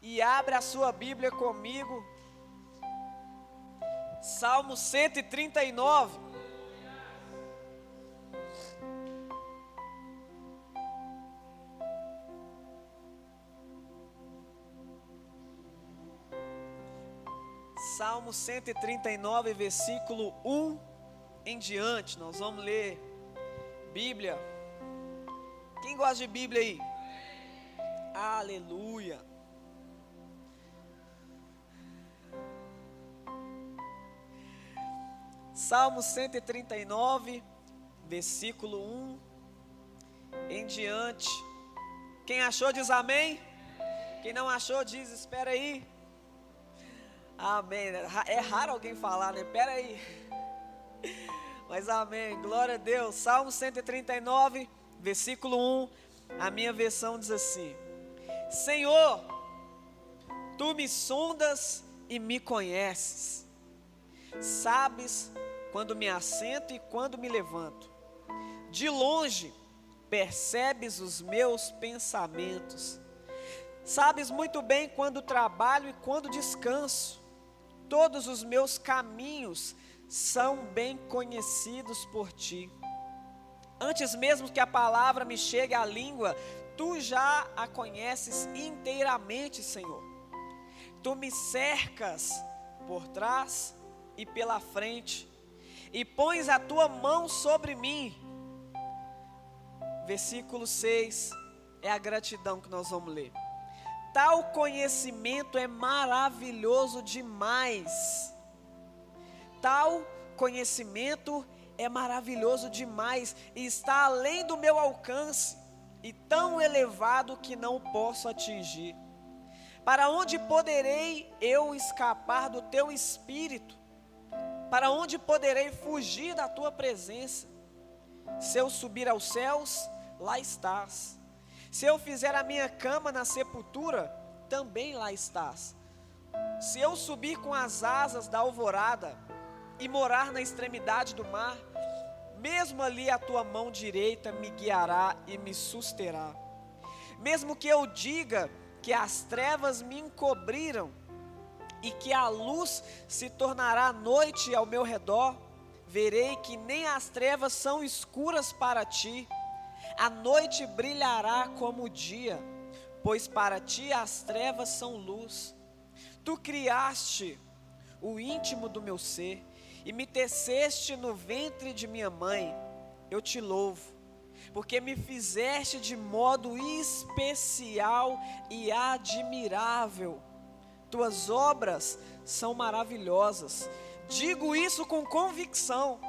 E abre a sua Bíblia comigo. Salmo 139. Salmo 139, versículo 1 em diante. Nós vamos ler Bíblia. Quem gosta de Bíblia aí? Aleluia. Salmo 139, versículo 1 em diante. Quem achou diz amém. Quem não achou diz espera aí. Amém. É raro alguém falar, né? Espera aí. Mas amém. Glória a Deus. Salmo 139, versículo 1. A minha versão diz assim: Senhor, tu me sondas e me conheces. Sabes quando me assento e quando me levanto. De longe percebes os meus pensamentos. Sabes muito bem quando trabalho e quando descanso. Todos os meus caminhos são bem conhecidos por ti. Antes mesmo que a palavra me chegue à língua, tu já a conheces inteiramente, Senhor. Tu me cercas por trás e pela frente e pões a tua mão sobre mim. Versículo 6 é a gratidão que nós vamos ler. Tal conhecimento é maravilhoso demais. Tal conhecimento é maravilhoso demais e está além do meu alcance e tão elevado que não posso atingir. Para onde poderei eu escapar do teu espírito? Para onde poderei fugir da tua presença? Se eu subir aos céus, lá estás. Se eu fizer a minha cama na sepultura, também lá estás. Se eu subir com as asas da alvorada e morar na extremidade do mar, mesmo ali a tua mão direita me guiará e me susterá. Mesmo que eu diga que as trevas me encobriram, e que a luz se tornará noite ao meu redor, verei que nem as trevas são escuras para ti, a noite brilhará como o dia, pois para ti as trevas são luz. Tu criaste o íntimo do meu ser e me teceste no ventre de minha mãe. Eu te louvo, porque me fizeste de modo especial e admirável tuas obras são maravilhosas. Digo isso com convicção.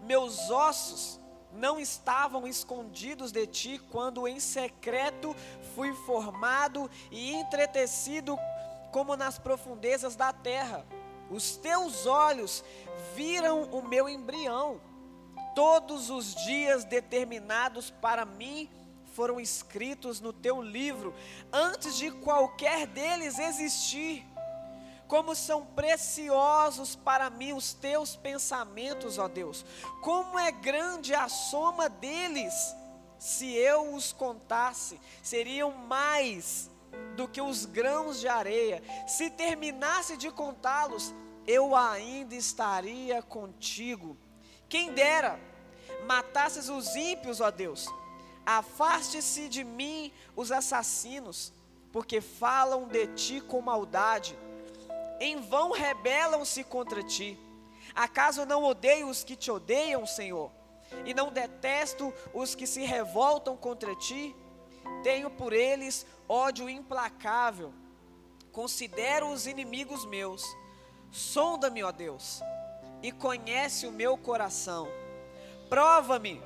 Meus ossos não estavam escondidos de ti quando em secreto fui formado e entretecido como nas profundezas da terra. Os teus olhos viram o meu embrião. Todos os dias determinados para mim foram escritos no teu livro antes de qualquer deles existir. Como são preciosos para mim os teus pensamentos, ó Deus. Como é grande a soma deles. Se eu os contasse, seriam mais do que os grãos de areia. Se terminasse de contá-los, eu ainda estaria contigo. Quem dera matasses os ímpios, ó Deus Afaste-se de mim os assassinos, porque falam de ti com maldade. Em vão rebelam-se contra ti. Acaso não odeio os que te odeiam, Senhor? E não detesto os que se revoltam contra ti? Tenho por eles ódio implacável. Considero os inimigos meus. Sonda-me, ó Deus, e conhece o meu coração. Prova-me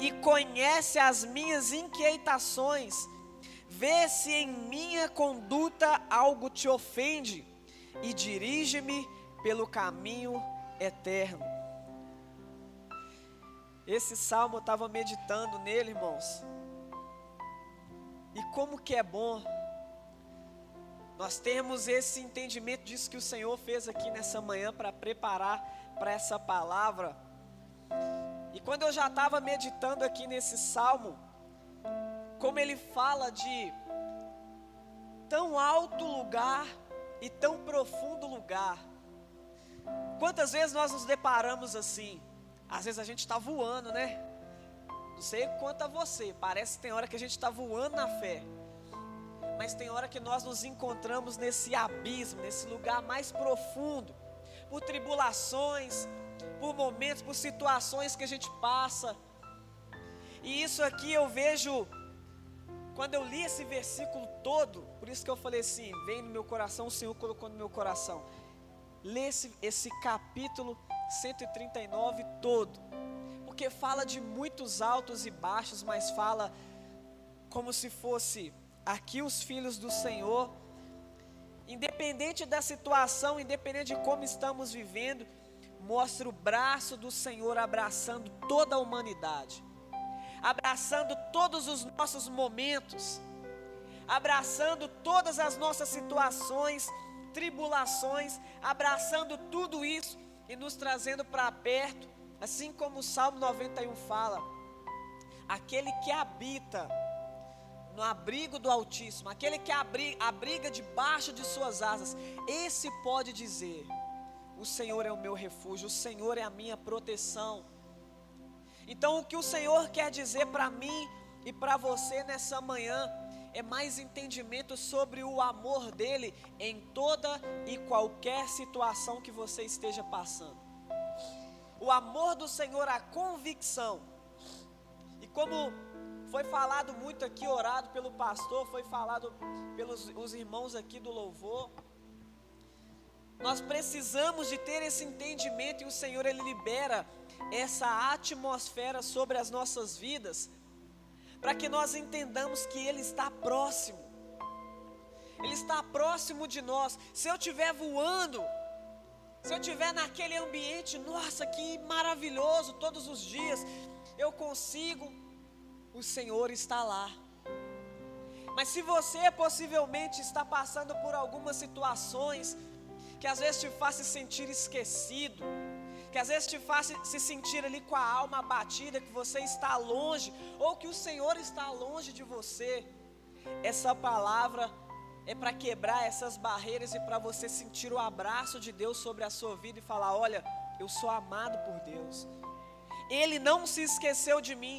e conhece as minhas inquietações, vê se em minha conduta algo te ofende e dirige-me pelo caminho eterno. Esse salmo eu estava meditando nele, irmãos. E como que é bom nós temos esse entendimento disso que o Senhor fez aqui nessa manhã para preparar para essa palavra. E quando eu já estava meditando aqui nesse salmo, como ele fala de tão alto lugar e tão profundo lugar. Quantas vezes nós nos deparamos assim? Às vezes a gente está voando, né? Não sei quanto a você, parece que tem hora que a gente está voando na fé. Mas tem hora que nós nos encontramos nesse abismo, nesse lugar mais profundo, por tribulações, por momentos, por situações que a gente passa. E isso aqui eu vejo, quando eu li esse versículo todo, por isso que eu falei assim: vem no meu coração, o Senhor colocou no meu coração. Lê esse, esse capítulo 139 todo, porque fala de muitos altos e baixos, mas fala como se fosse aqui os filhos do Senhor, independente da situação, independente de como estamos vivendo, mostra o braço do Senhor abraçando toda a humanidade, abraçando todos os nossos momentos, abraçando todas as nossas situações, tribulações, abraçando tudo isso e nos trazendo para perto, assim como o Salmo 91 fala: aquele que habita no abrigo do Altíssimo, aquele que abriga, debaixo de suas asas, esse pode dizer: O Senhor é o meu refúgio, o Senhor é a minha proteção. Então, o que o Senhor quer dizer para mim e para você nessa manhã é mais entendimento sobre o amor dele em toda e qualquer situação que você esteja passando. O amor do Senhor, a convicção. E como foi falado muito aqui, orado pelo pastor, foi falado pelos os irmãos aqui do louvor. Nós precisamos de ter esse entendimento e o Senhor ele libera essa atmosfera sobre as nossas vidas para que nós entendamos que Ele está próximo. Ele está próximo de nós. Se eu estiver voando, se eu estiver naquele ambiente, nossa, que maravilhoso, todos os dias, eu consigo, o Senhor está lá. Mas se você possivelmente está passando por algumas situações que às vezes te faz se sentir esquecido, que às vezes te faz se sentir ali com a alma abatida, que você está longe, ou que o Senhor está longe de você. Essa palavra é para quebrar essas barreiras e para você sentir o abraço de Deus sobre a sua vida e falar: Olha, eu sou amado por Deus, Ele não se esqueceu de mim,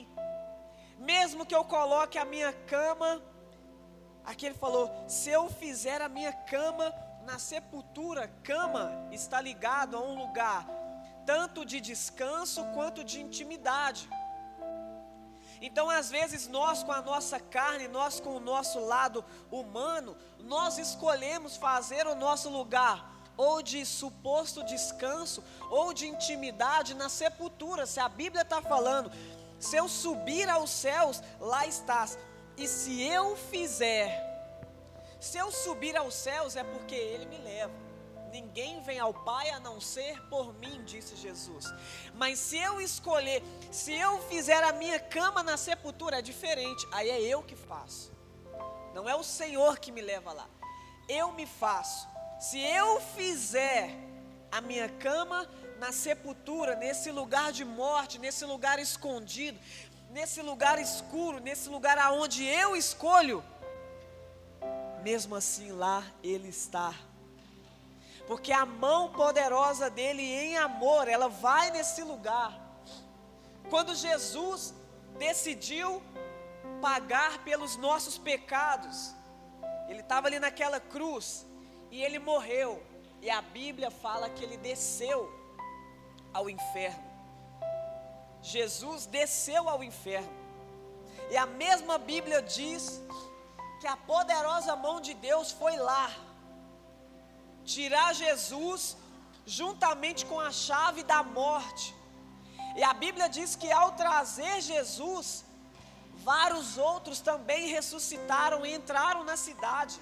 mesmo que eu coloque a minha cama, aqui ele falou: se eu fizer a minha cama na sepultura, cama está ligado a um lugar tanto de descanso quanto de intimidade. Então, às vezes, nós com a nossa carne, nós com o nosso lado humano, nós escolhemos fazer o nosso lugar ou de suposto descanso ou de intimidade na sepultura. Se a Bíblia está falando, se eu subir aos céus, lá estás. E se eu fizer, se eu subir aos céus, é porque Ele me leva. Ninguém vem ao Pai a não ser por mim, disse Jesus. Mas se eu escolher, se eu fizer a minha cama na sepultura, é diferente. Aí é eu que faço. Não é o Senhor que me leva lá. Eu me faço. Se eu fizer a minha cama na sepultura, nesse lugar de morte, nesse lugar escondido, nesse lugar escuro, nesse lugar aonde eu escolho, mesmo assim lá ele está porque a mão poderosa dele em amor, ela vai nesse lugar. Quando Jesus decidiu pagar pelos nossos pecados, ele estava ali naquela cruz e ele morreu. E a Bíblia fala que ele desceu ao inferno. Jesus desceu ao inferno. E a mesma Bíblia diz que a poderosa mão de Deus foi lá tirar Jesus juntamente com a chave da morte. E a Bíblia diz que ao trazer Jesus, vários outros também ressuscitaram e entraram na cidade.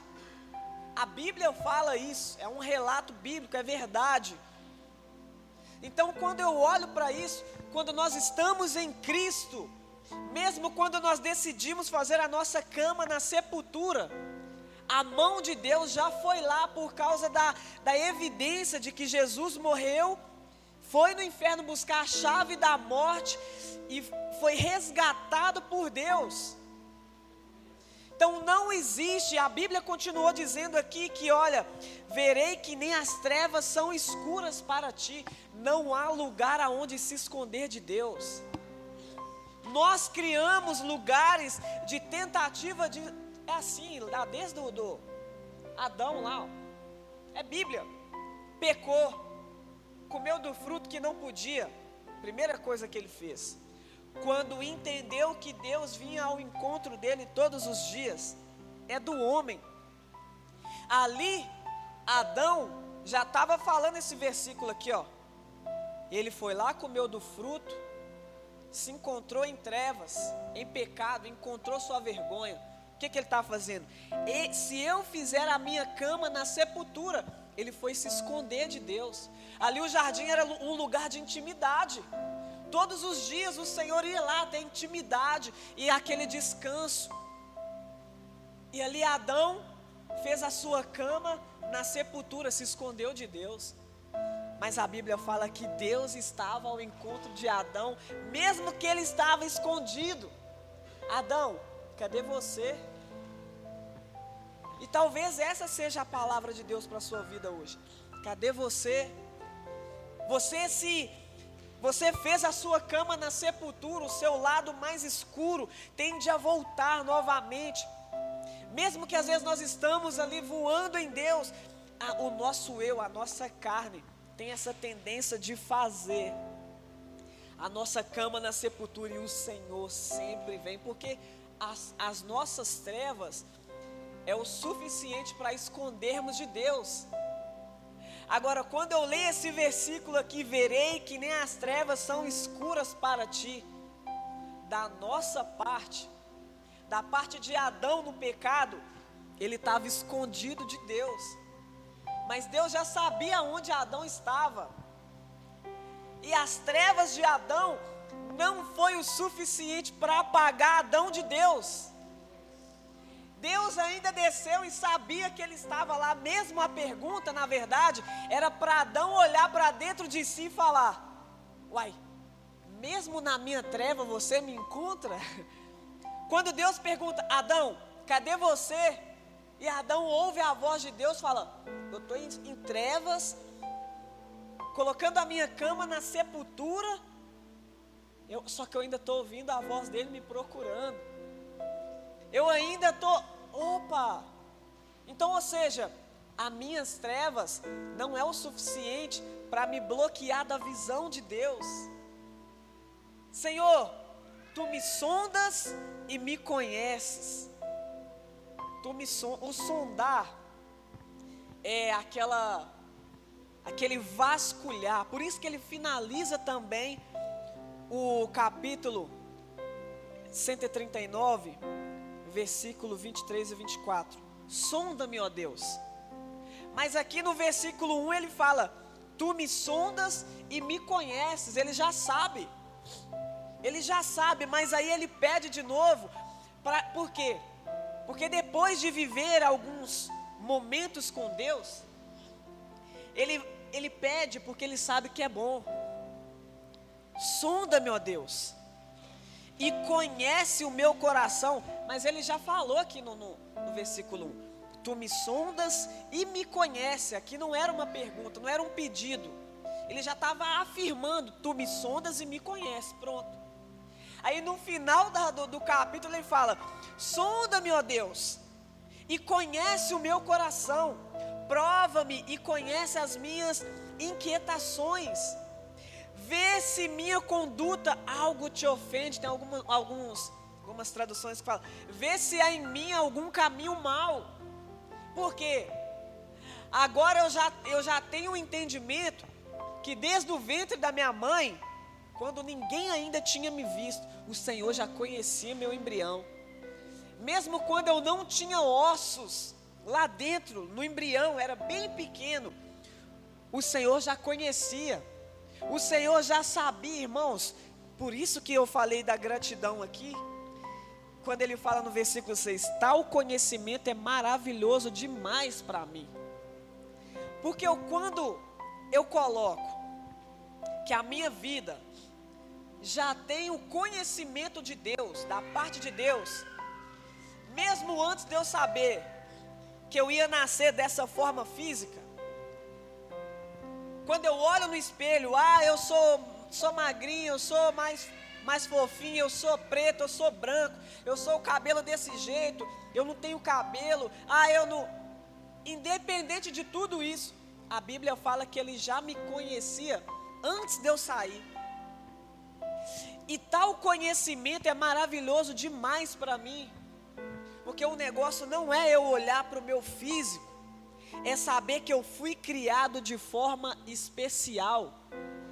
A Bíblia fala isso, é um relato bíblico, é verdade. Então, quando eu olho para isso, quando nós estamos em Cristo, mesmo quando nós decidimos fazer a nossa cama na sepultura, a mão de Deus já foi lá por causa da, da evidência de que Jesus morreu, foi no inferno buscar a chave da morte e foi resgatado por Deus. Então não existe, a Bíblia continuou dizendo aqui que, olha, verei que nem as trevas são escuras para ti, não há lugar aonde se esconder de Deus. Nós criamos lugares de tentativa de. É assim, lá desde o do Adão lá, ó, é Bíblia. Pecou, comeu do fruto que não podia. Primeira coisa que ele fez quando entendeu que Deus vinha ao encontro dele todos os dias, é do homem. Ali, Adão já estava falando esse versículo aqui, ó. Ele foi lá, comeu do fruto, se encontrou em trevas, em pecado, encontrou sua vergonha. O que, que ele está fazendo? E, se eu fizer a minha cama na sepultura, ele foi se esconder de Deus. Ali o jardim era um lugar de intimidade. Todos os dias o Senhor ia lá ter intimidade e aquele descanso. E ali Adão fez a sua cama na sepultura, se escondeu de Deus. Mas a Bíblia fala que Deus estava ao encontro de Adão, mesmo que ele estava escondido. Adão, cadê você? E talvez essa seja a palavra de Deus para a sua vida hoje. Cadê você? Você se você fez a sua cama na sepultura, o seu lado mais escuro tende a voltar novamente. Mesmo que às vezes nós estamos ali voando em Deus, a, o nosso eu, a nossa carne, tem essa tendência de fazer a nossa cama na sepultura e o Senhor sempre vem, porque as, as nossas trevas é o suficiente para escondermos de Deus. Agora, quando eu leio esse versículo aqui, verei que nem as trevas são escuras para ti. Da nossa parte, da parte de Adão no pecado, ele estava escondido de Deus. Mas Deus já sabia onde Adão estava. E as trevas de Adão não foi o suficiente para apagar Adão de Deus. Deus ainda desceu e sabia que ele estava lá. Mesmo a pergunta, na verdade, era para Adão olhar para dentro de si e falar: Uai, mesmo na minha treva você me encontra? Quando Deus pergunta, Adão, cadê você? E Adão ouve a voz de Deus, fala: Eu estou em, em trevas, colocando a minha cama na sepultura. Eu, só que eu ainda estou ouvindo a voz dele me procurando. Eu ainda estou. Opa! Então, ou seja, as minhas trevas não é o suficiente para me bloquear da visão de Deus. Senhor, tu me sondas e me conheces. Tu me son o sondar é aquela aquele vasculhar. Por isso que ele finaliza também o capítulo 139 versículo 23 e 24. Sonda-me, ó Deus. Mas aqui no versículo 1 ele fala: Tu me sondas e me conheces. Ele já sabe. Ele já sabe, mas aí ele pede de novo. Pra, por quê? Porque depois de viver alguns momentos com Deus, ele, ele pede porque ele sabe que é bom. Sonda-me, ó Deus e conhece o meu coração. Mas ele já falou aqui no, no, no versículo 1. Tu me sondas e me conhece. Aqui não era uma pergunta, não era um pedido. Ele já estava afirmando: Tu me sondas e me conhece. Pronto. Aí no final do, do capítulo ele fala: Sonda-me, ó Deus, e conhece o meu coração. Prova-me e conhece as minhas inquietações Vê se minha conduta algo te ofende. Tem alguma, alguns, algumas traduções que falam: Vê se há em mim algum caminho mal. Por quê? Agora eu já, eu já tenho um entendimento que desde o ventre da minha mãe, quando ninguém ainda tinha me visto, o Senhor já conhecia meu embrião. Mesmo quando eu não tinha ossos lá dentro, no embrião, era bem pequeno, o Senhor já conhecia. O Senhor já sabia, irmãos, por isso que eu falei da gratidão aqui. Quando ele fala no versículo 6: Tal conhecimento é maravilhoso demais para mim. Porque eu, quando eu coloco que a minha vida já tem o conhecimento de Deus, da parte de Deus, mesmo antes de eu saber que eu ia nascer dessa forma física, quando eu olho no espelho, ah, eu sou, sou magrinho, eu sou mais, mais fofinho, eu sou preto, eu sou branco, eu sou o cabelo desse jeito, eu não tenho cabelo, ah, eu não. Independente de tudo isso, a Bíblia fala que ele já me conhecia antes de eu sair. E tal conhecimento é maravilhoso demais para mim, porque o negócio não é eu olhar para o meu físico, é saber que eu fui criado de forma especial.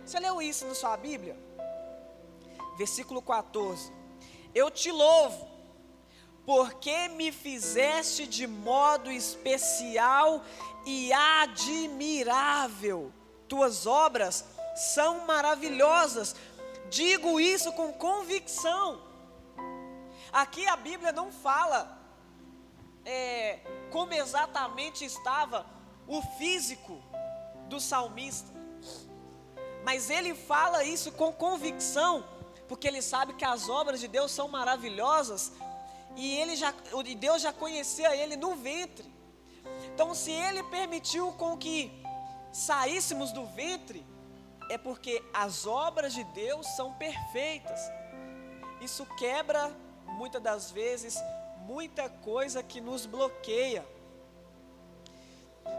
Você leu isso na sua Bíblia? Versículo 14: Eu te louvo, porque me fizeste de modo especial e admirável. Tuas obras são maravilhosas. Digo isso com convicção. Aqui a Bíblia não fala é, como exatamente estava o físico do salmista, mas ele fala isso com convicção, porque ele sabe que as obras de Deus são maravilhosas e ele já, Deus já conhecia ele no ventre. Então, se ele permitiu com que saíssemos do ventre, é porque as obras de Deus são perfeitas. Isso quebra, muitas das vezes, muita coisa que nos bloqueia.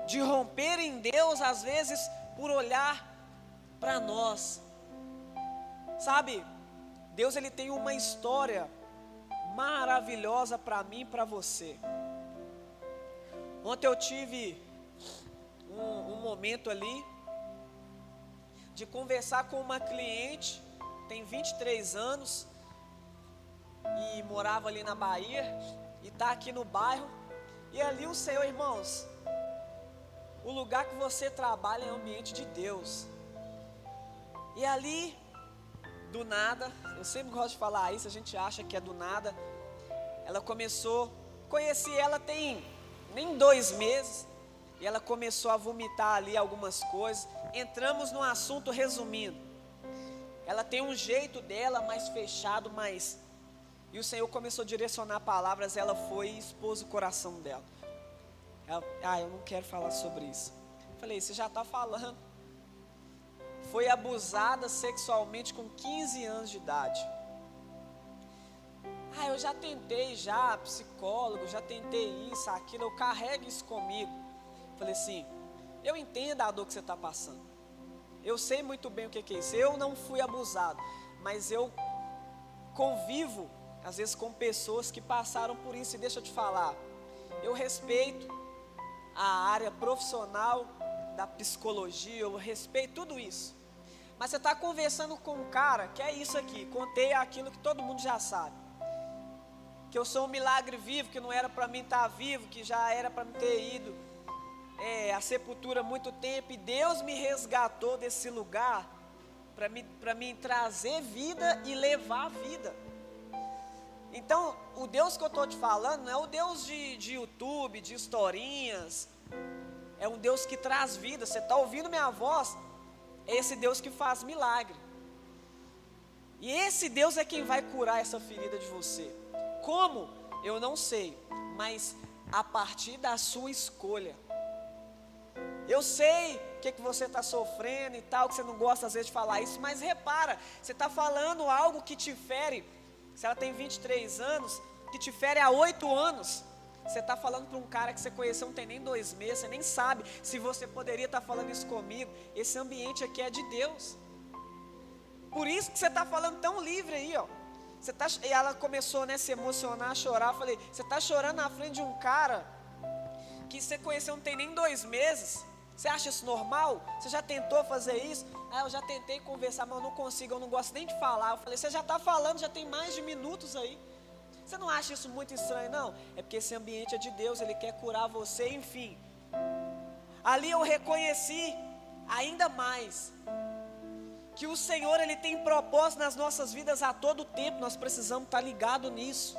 De romper em Deus, às vezes, por olhar para nós. Sabe, Deus ele tem uma história maravilhosa para mim e para você. Ontem eu tive um, um momento ali de conversar com uma cliente, tem 23 anos, e morava ali na Bahia, e está aqui no bairro, e ali o Senhor, irmãos, o lugar que você trabalha é ambiente de Deus. E ali, do nada, eu sempre gosto de falar isso, a gente acha que é do nada. Ela começou, conheci ela tem nem dois meses, e ela começou a vomitar ali algumas coisas. Entramos no assunto resumindo. Ela tem um jeito dela mais fechado, mais. E o Senhor começou a direcionar palavras, ela foi e expôs o coração dela. Ela, ah, eu não quero falar sobre isso. Falei, você já está falando. Foi abusada sexualmente com 15 anos de idade. Ah, eu já tentei já, psicólogo, já tentei isso, aquilo, eu carrego isso comigo. Falei assim, eu entendo a dor que você está passando. Eu sei muito bem o que é isso. Eu não fui abusado, mas eu convivo, às vezes, com pessoas que passaram por isso. E deixa eu te falar, eu respeito a área profissional da psicologia, eu respeito tudo isso. Mas você está conversando com um cara que é isso aqui, contei aquilo que todo mundo já sabe que eu sou um milagre vivo, que não era para mim estar tá vivo, que já era para me ter ido é, à sepultura há muito tempo, e Deus me resgatou desse lugar para me, me trazer vida e levar vida. Então, o Deus que eu estou te falando não é o Deus de, de YouTube, de historinhas, é um Deus que traz vida. Você está ouvindo minha voz? É esse Deus que faz milagre. E esse Deus é quem vai curar essa ferida de você. Como? Eu não sei, mas a partir da sua escolha. Eu sei o que, que você está sofrendo e tal, que você não gosta às vezes de falar isso, mas repara, você está falando algo que te fere. Se ela tem 23 anos, que te fere há 8 anos. Você está falando para um cara que você conheceu não tem nem dois meses, você nem sabe se você poderia estar tá falando isso comigo. Esse ambiente aqui é de Deus. Por isso que você está falando tão livre aí, ó. Você tá, e ela começou né, a se emocionar, a chorar. Eu falei, você está chorando na frente de um cara que você conheceu não tem nem dois meses. Você acha isso normal? Você já tentou fazer isso? Ah, eu já tentei conversar, mas eu não consigo, eu não gosto nem de falar. Eu falei, você já está falando, já tem mais de minutos aí. Você não acha isso muito estranho, não? É porque esse ambiente é de Deus, Ele quer curar você, enfim. Ali eu reconheci ainda mais que o Senhor ele tem propósito nas nossas vidas a todo tempo, nós precisamos estar ligado nisso.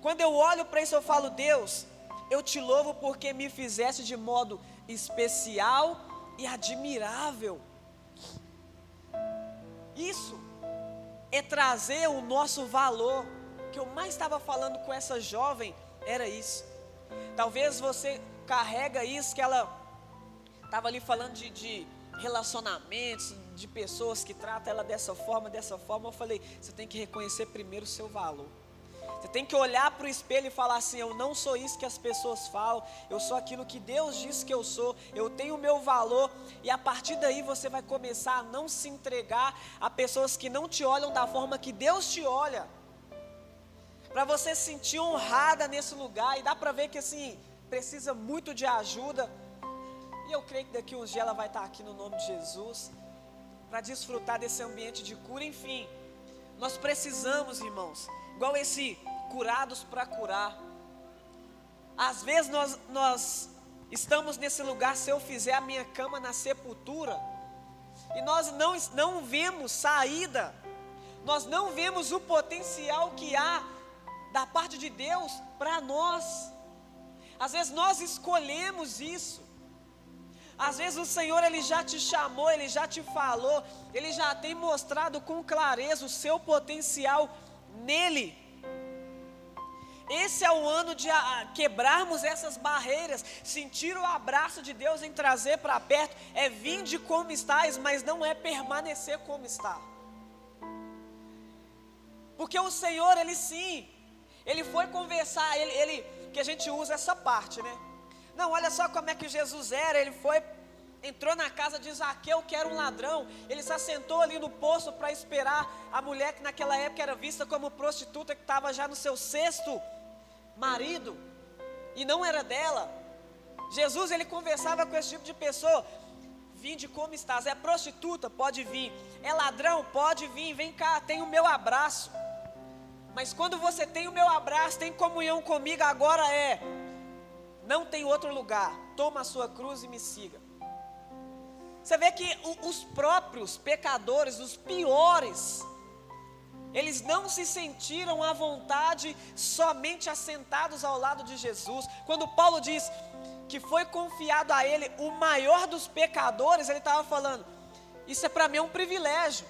Quando eu olho para isso, eu falo, Deus, eu te louvo porque me fizeste de modo especial e admirável. Isso é trazer o nosso valor. Que eu mais estava falando com essa jovem Era isso. Talvez você carrega isso que ela estava ali falando de, de relacionamentos, de pessoas que tratam ela dessa forma, dessa forma. Eu falei, você tem que reconhecer primeiro o seu valor. Você tem que olhar para o espelho e falar assim: eu não sou isso que as pessoas falam, eu sou aquilo que Deus diz que eu sou, eu tenho o meu valor, e a partir daí você vai começar a não se entregar a pessoas que não te olham da forma que Deus te olha, para você se sentir honrada nesse lugar, e dá para ver que assim, precisa muito de ajuda, e eu creio que daqui uns dias ela vai estar aqui no nome de Jesus, para desfrutar desse ambiente de cura, enfim, nós precisamos, irmãos, igual esse curados para curar. Às vezes nós, nós estamos nesse lugar, se eu fizer a minha cama na sepultura, e nós não, não vemos saída, nós não vemos o potencial que há da parte de Deus para nós. Às vezes nós escolhemos isso. Às vezes o Senhor ele já te chamou, ele já te falou, ele já tem mostrado com clareza o seu potencial nele. Esse é o ano de ah, quebrarmos essas barreiras, sentir o abraço de Deus em trazer para perto, é vir de como estás, mas não é permanecer como está. Porque o Senhor, Ele sim, Ele foi conversar, Ele, ele que a gente usa essa parte, né? Não, olha só como é que Jesus era, Ele foi, entrou na casa de Zaqueu, que era um ladrão, Ele se assentou ali no poço para esperar a mulher que naquela época era vista como prostituta, que estava já no seu sexto marido e não era dela. Jesus ele conversava com esse tipo de pessoa. Vinde como estás? É prostituta? Pode vir. É ladrão? Pode vir. Vem cá, tem o meu abraço. Mas quando você tem o meu abraço, tem comunhão comigo, agora é. Não tem outro lugar. Toma a sua cruz e me siga. Você vê que os próprios pecadores, os piores, eles não se sentiram à vontade somente assentados ao lado de Jesus. Quando Paulo diz que foi confiado a ele o maior dos pecadores, ele estava falando: Isso é para mim um privilégio.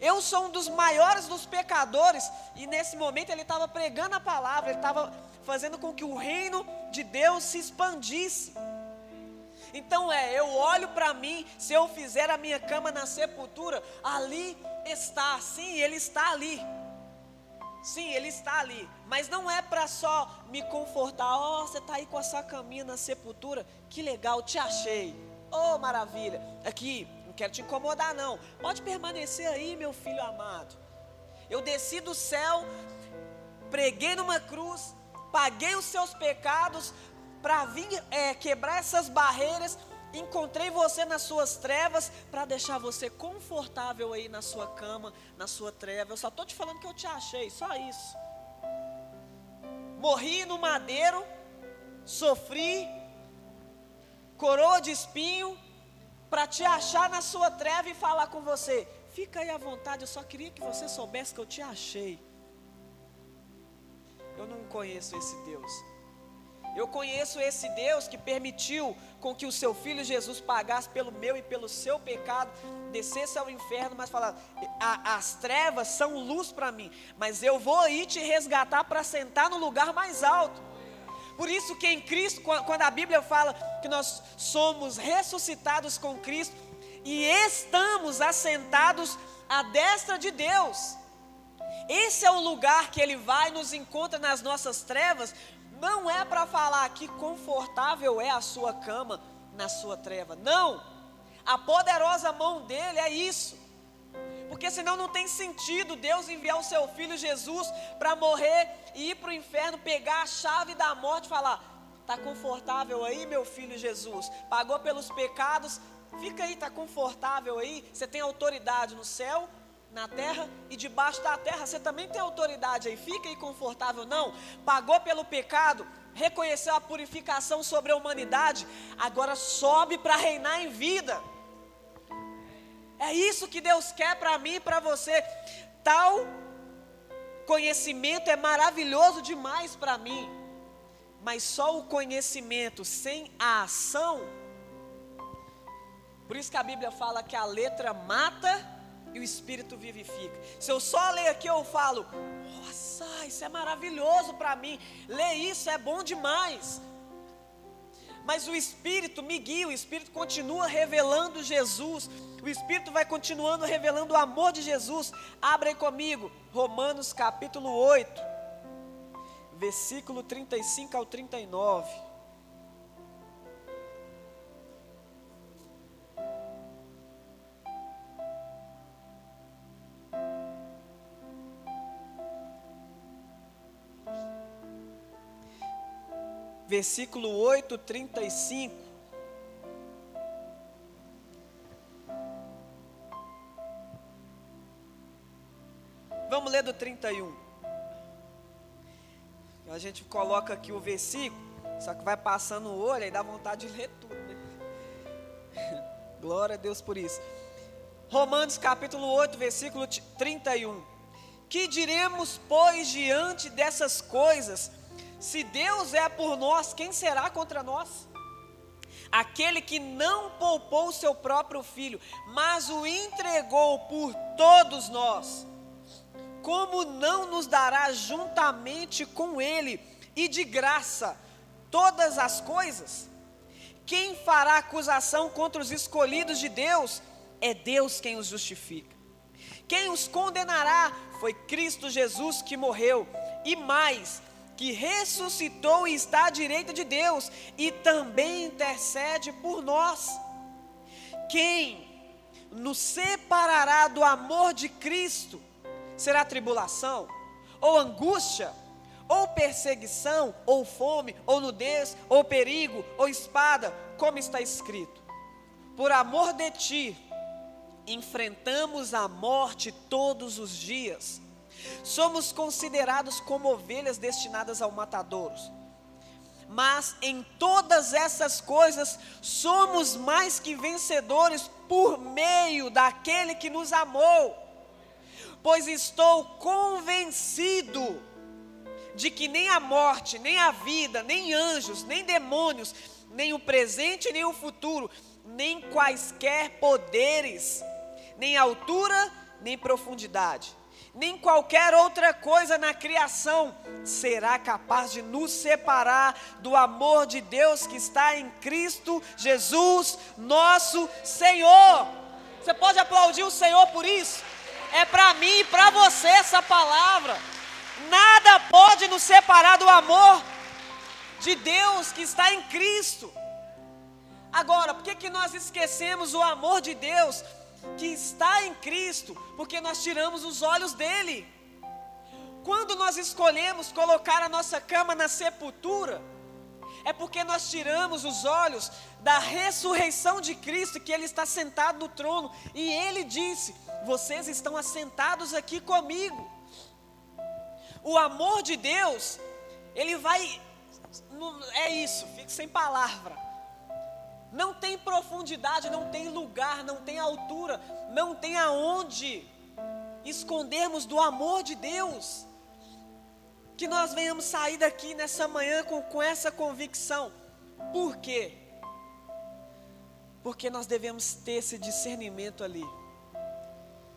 Eu sou um dos maiores dos pecadores, e nesse momento ele estava pregando a palavra, ele estava fazendo com que o reino de Deus se expandisse. Então é, eu olho para mim, se eu fizer a minha cama na sepultura, ali está, sim, Ele está ali. Sim, Ele está ali. Mas não é para só me confortar. Oh, você está aí com a sua caminha na sepultura. Que legal, te achei. Oh, maravilha. Aqui, não quero te incomodar, não. Pode permanecer aí, meu filho amado. Eu desci do céu, preguei numa cruz, paguei os seus pecados para vir é, quebrar essas barreiras encontrei você nas suas trevas para deixar você confortável aí na sua cama, na sua treva. Eu só estou te falando que eu te achei, só isso. Morri no madeiro, sofri, coroa de espinho, para te achar na sua treva e falar com você. Fica aí à vontade, eu só queria que você soubesse que eu te achei. Eu não conheço esse Deus. Eu conheço esse Deus que permitiu com que o seu filho Jesus pagasse pelo meu e pelo seu pecado, descesse ao inferno, mas falar: as trevas são luz para mim, mas eu vou aí te resgatar para sentar no lugar mais alto. Por isso que em Cristo, quando a Bíblia fala que nós somos ressuscitados com Cristo e estamos assentados à destra de Deus, esse é o lugar que Ele vai nos encontra nas nossas trevas, não é para falar que confortável é a sua cama na sua treva. Não. A poderosa mão dele é isso. Porque senão não tem sentido Deus enviar o seu filho Jesus para morrer e ir para o inferno, pegar a chave da morte e falar: Está confortável aí, meu filho Jesus? Pagou pelos pecados, fica aí, está confortável aí. Você tem autoridade no céu na terra e debaixo da terra. Você também tem autoridade aí, fica aí confortável, não. Pagou pelo pecado, reconheceu a purificação sobre a humanidade, agora sobe para reinar em vida. É isso que Deus quer para mim e para você. Tal conhecimento é maravilhoso demais para mim, mas só o conhecimento sem a ação. Por isso que a Bíblia fala que a letra mata e o Espírito vivifica. Se eu só ler aqui, eu falo, nossa, isso é maravilhoso para mim. Ler isso é bom demais. Mas o Espírito me guia, o Espírito continua revelando Jesus, o Espírito vai continuando revelando o amor de Jesus. Abra aí comigo, Romanos capítulo 8, versículo 35 ao 39. Versículo 8, 35. Vamos ler do 31. A gente coloca aqui o versículo, só que vai passando o olho e dá vontade de ler tudo, né? Glória a Deus por isso. Romanos capítulo 8, versículo 31. Que diremos, pois, diante dessas coisas? Se Deus é por nós, quem será contra nós? Aquele que não poupou o seu próprio filho, mas o entregou por todos nós, como não nos dará juntamente com ele e de graça todas as coisas? Quem fará acusação contra os escolhidos de Deus? É Deus quem os justifica. Quem os condenará foi Cristo Jesus que morreu, e mais, que ressuscitou e está à direita de Deus e também intercede por nós. Quem nos separará do amor de Cristo? Será tribulação, ou angústia, ou perseguição, ou fome, ou nudez, ou perigo, ou espada, como está escrito: Por amor de ti, enfrentamos a morte todos os dias Somos considerados como ovelhas destinadas ao matadouro. Mas em todas essas coisas somos mais que vencedores por meio daquele que nos amou. Pois estou convencido de que nem a morte, nem a vida, nem anjos, nem demônios, nem o presente, nem o futuro, nem quaisquer poderes, nem altura, nem profundidade nem qualquer outra coisa na criação será capaz de nos separar do amor de Deus que está em Cristo Jesus, nosso Senhor. Você pode aplaudir o Senhor por isso? É para mim e para você essa palavra. Nada pode nos separar do amor de Deus que está em Cristo. Agora, por que, que nós esquecemos o amor de Deus? Que está em Cristo, porque nós tiramos os olhos dele. Quando nós escolhemos colocar a nossa cama na sepultura, é porque nós tiramos os olhos da ressurreição de Cristo, que Ele está sentado no trono, e Ele disse: Vocês estão assentados aqui comigo. O amor de Deus, Ele vai. É isso, fique sem palavra não tem profundidade, não tem lugar, não tem altura, não tem aonde escondermos do amor de Deus. Que nós venhamos sair daqui nessa manhã com, com essa convicção. Por quê? Porque nós devemos ter esse discernimento ali.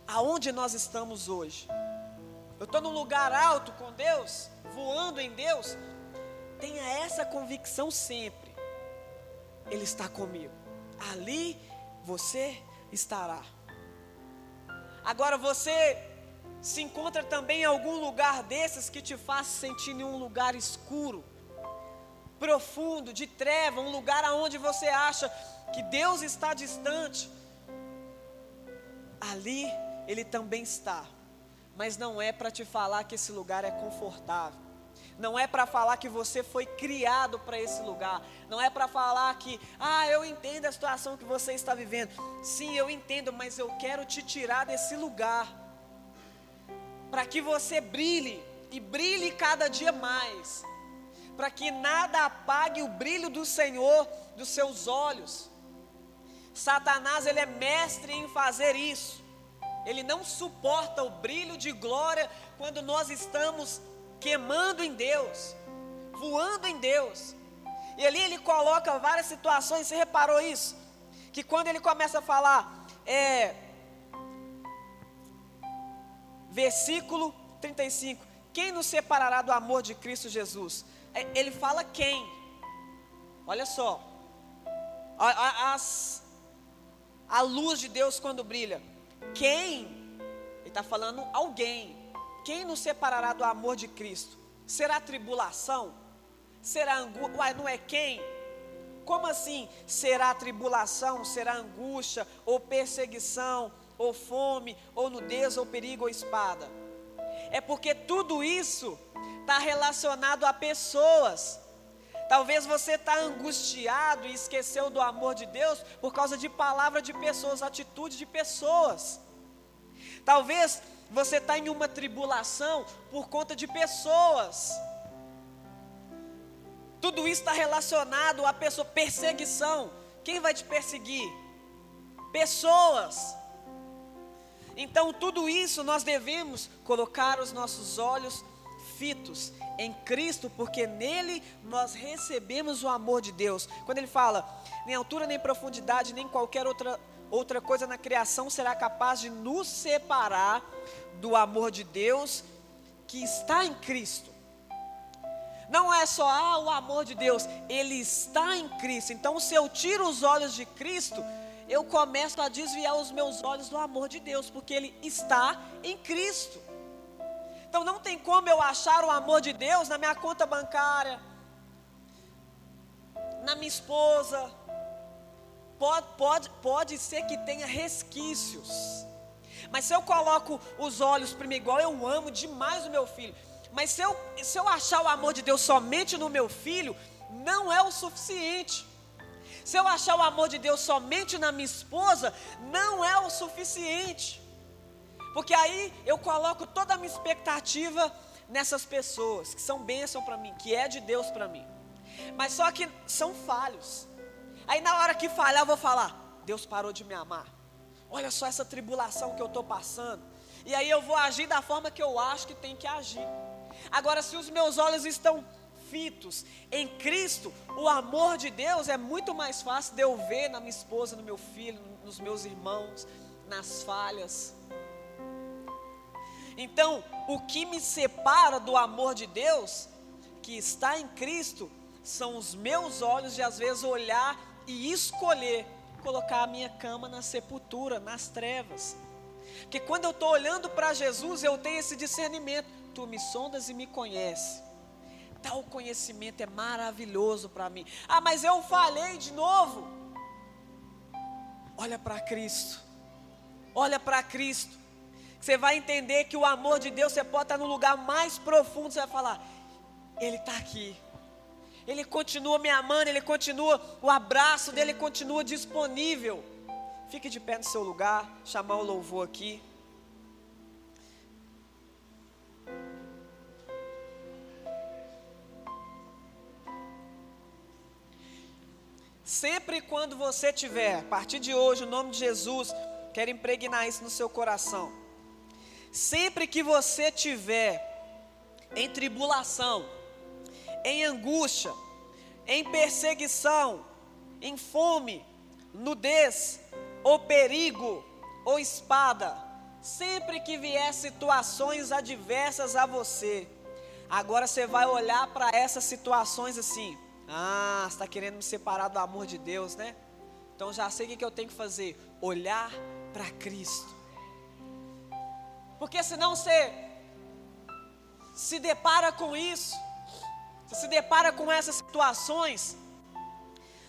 Aonde nós estamos hoje? Eu estou num lugar alto com Deus, voando em Deus. Tenha essa convicção sempre ele está comigo. Ali você estará. Agora você se encontra também em algum lugar desses que te faz sentir em um lugar escuro, profundo, de treva, um lugar aonde você acha que Deus está distante. Ali ele também está, mas não é para te falar que esse lugar é confortável não é para falar que você foi criado para esse lugar. Não é para falar que, ah, eu entendo a situação que você está vivendo. Sim, eu entendo, mas eu quero te tirar desse lugar. Para que você brilhe e brilhe cada dia mais. Para que nada apague o brilho do Senhor dos seus olhos. Satanás, ele é mestre em fazer isso. Ele não suporta o brilho de glória quando nós estamos queimando em Deus, voando em Deus. E ali ele coloca várias situações, você reparou isso? Que quando ele começa a falar, é, versículo 35. Quem nos separará do amor de Cristo Jesus? É, ele fala quem? Olha só. As, a luz de Deus quando brilha. Quem? Ele está falando alguém. Quem nos separará do amor de Cristo? Será tribulação? Será angústia? Uai, não é quem? Como assim será tribulação, será angústia, ou perseguição, ou fome, ou nudez, ou perigo, ou espada? É porque tudo isso está relacionado a pessoas. Talvez você está angustiado e esqueceu do amor de Deus por causa de palavra de pessoas, atitude de pessoas. Talvez você está em uma tribulação por conta de pessoas. Tudo isso está relacionado a pessoa, perseguição. Quem vai te perseguir? Pessoas. Então, tudo isso nós devemos colocar os nossos olhos fitos em Cristo, porque nele nós recebemos o amor de Deus. Quando ele fala, nem altura, nem profundidade, nem qualquer outra, outra coisa na criação será capaz de nos separar do amor de Deus que está em Cristo. Não é só ah, o amor de Deus, ele está em Cristo. Então, se eu tiro os olhos de Cristo, eu começo a desviar os meus olhos do amor de Deus, porque ele está em Cristo. Então, não tem como eu achar o amor de Deus na minha conta bancária, na minha esposa. Pode, pode, pode ser que tenha resquícios. Mas se eu coloco os olhos para mim, igual eu amo demais o meu filho, mas se eu, se eu achar o amor de Deus somente no meu filho, não é o suficiente. Se eu achar o amor de Deus somente na minha esposa, não é o suficiente. Porque aí eu coloco toda a minha expectativa nessas pessoas que são bênção para mim, que é de Deus para mim. Mas só que são falhos. Aí na hora que falhar, eu vou falar: Deus parou de me amar. Olha só essa tribulação que eu estou passando. E aí eu vou agir da forma que eu acho que tem que agir. Agora, se os meus olhos estão fitos em Cristo, o amor de Deus é muito mais fácil de eu ver na minha esposa, no meu filho, nos meus irmãos, nas falhas. Então, o que me separa do amor de Deus, que está em Cristo, são os meus olhos de às vezes olhar e escolher colocar a minha cama na sepultura, nas trevas. Porque quando eu estou olhando para Jesus, eu tenho esse discernimento tu me sondas e me conhece. Tal conhecimento é maravilhoso para mim. Ah, mas eu falei de novo. Olha para Cristo. Olha para Cristo. Você vai entender que o amor de Deus, você pode estar no lugar mais profundo, você vai falar: Ele está aqui. Ele continua me amando, Ele continua, o abraço dele continua disponível. Fique de pé no seu lugar, chamar o louvor aqui. Sempre quando você tiver, a partir de hoje, o nome de Jesus, quero impregnar isso no seu coração. Sempre que você tiver em tribulação, em angústia, em perseguição, em fome, nudez, ou perigo, ou espada, sempre que vier situações adversas a você, agora você vai olhar para essas situações assim ah, você está querendo me separar do amor de Deus, né? Então já sei o que eu tenho que fazer: olhar para Cristo. Porque senão você se depara com isso, você se depara com essas situações,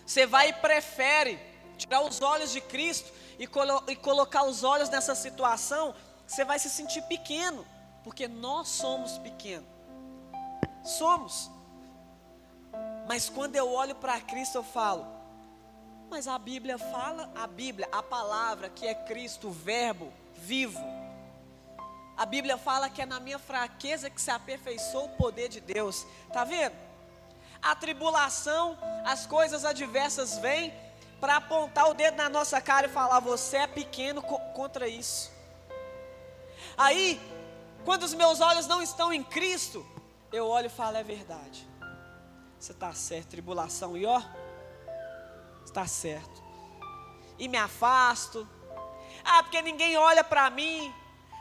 você vai e prefere tirar os olhos de Cristo e, colo e colocar os olhos nessa situação, você vai se sentir pequeno, porque nós somos pequenos. Somos. Mas quando eu olho para Cristo, eu falo, mas a Bíblia fala, a Bíblia, a palavra que é Cristo, o Verbo vivo. A Bíblia fala que é na minha fraqueza que se aperfeiçoa o poder de Deus. Tá vendo? A tribulação, as coisas adversas vêm para apontar o dedo na nossa cara e falar: você é pequeno contra isso. Aí, quando os meus olhos não estão em Cristo, eu olho e falo: é verdade. Você está certo, tribulação, e ó, está certo. E me afasto. Ah, porque ninguém olha para mim.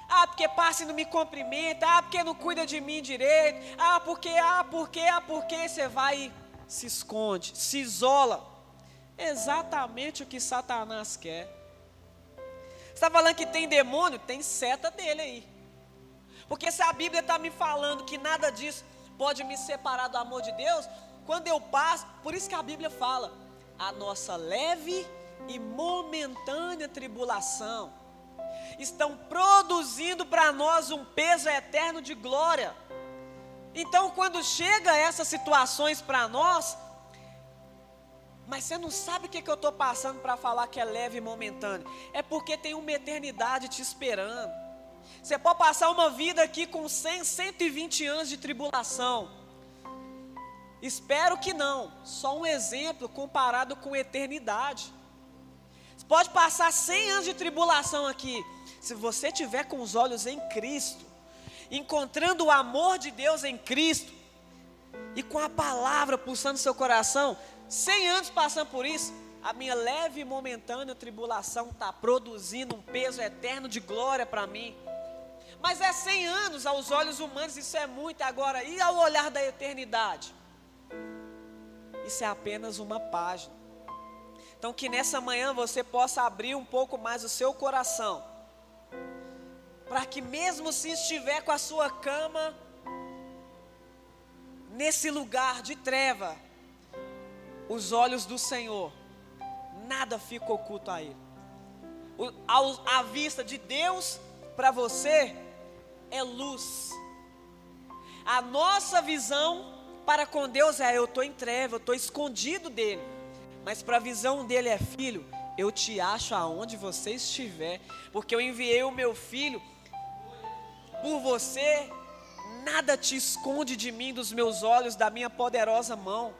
Ah, porque passa e não me cumprimenta. Ah, porque não cuida de mim direito. Ah, porque, ah, porque, ah, porque. Você vai e se esconde, se isola. Exatamente o que Satanás quer. Você está falando que tem demônio? Tem seta dele aí. Porque se a Bíblia está me falando que nada disso pode me separar do amor de Deus, quando eu passo, por isso que a Bíblia fala, a nossa leve e momentânea tribulação estão produzindo para nós um peso eterno de glória. Então, quando chega essas situações para nós, mas você não sabe o que, que eu estou passando para falar que é leve e momentâneo. É porque tem uma eternidade te esperando. Você pode passar uma vida aqui com 100, 120 anos de tribulação. Espero que não. Só um exemplo comparado com eternidade. Pode passar 100 anos de tribulação aqui. Se você tiver com os olhos em Cristo, encontrando o amor de Deus em Cristo, e com a palavra pulsando seu coração, 100 anos passando por isso, a minha leve e momentânea tribulação está produzindo um peso eterno de glória para mim. Mas é 100 anos aos olhos humanos, isso é muito. Agora, e ao olhar da eternidade? Isso é apenas uma página. Então, que nessa manhã você possa abrir um pouco mais o seu coração, para que, mesmo se estiver com a sua cama nesse lugar de treva, os olhos do Senhor, nada fica oculto a Ele. A vista de Deus para você é luz. A nossa visão para com Deus é: eu estou em treva, eu estou escondido dele. Mas para a visão dele é: filho, eu te acho aonde você estiver, porque eu enviei o meu filho por você. Nada te esconde de mim, dos meus olhos, da minha poderosa mão.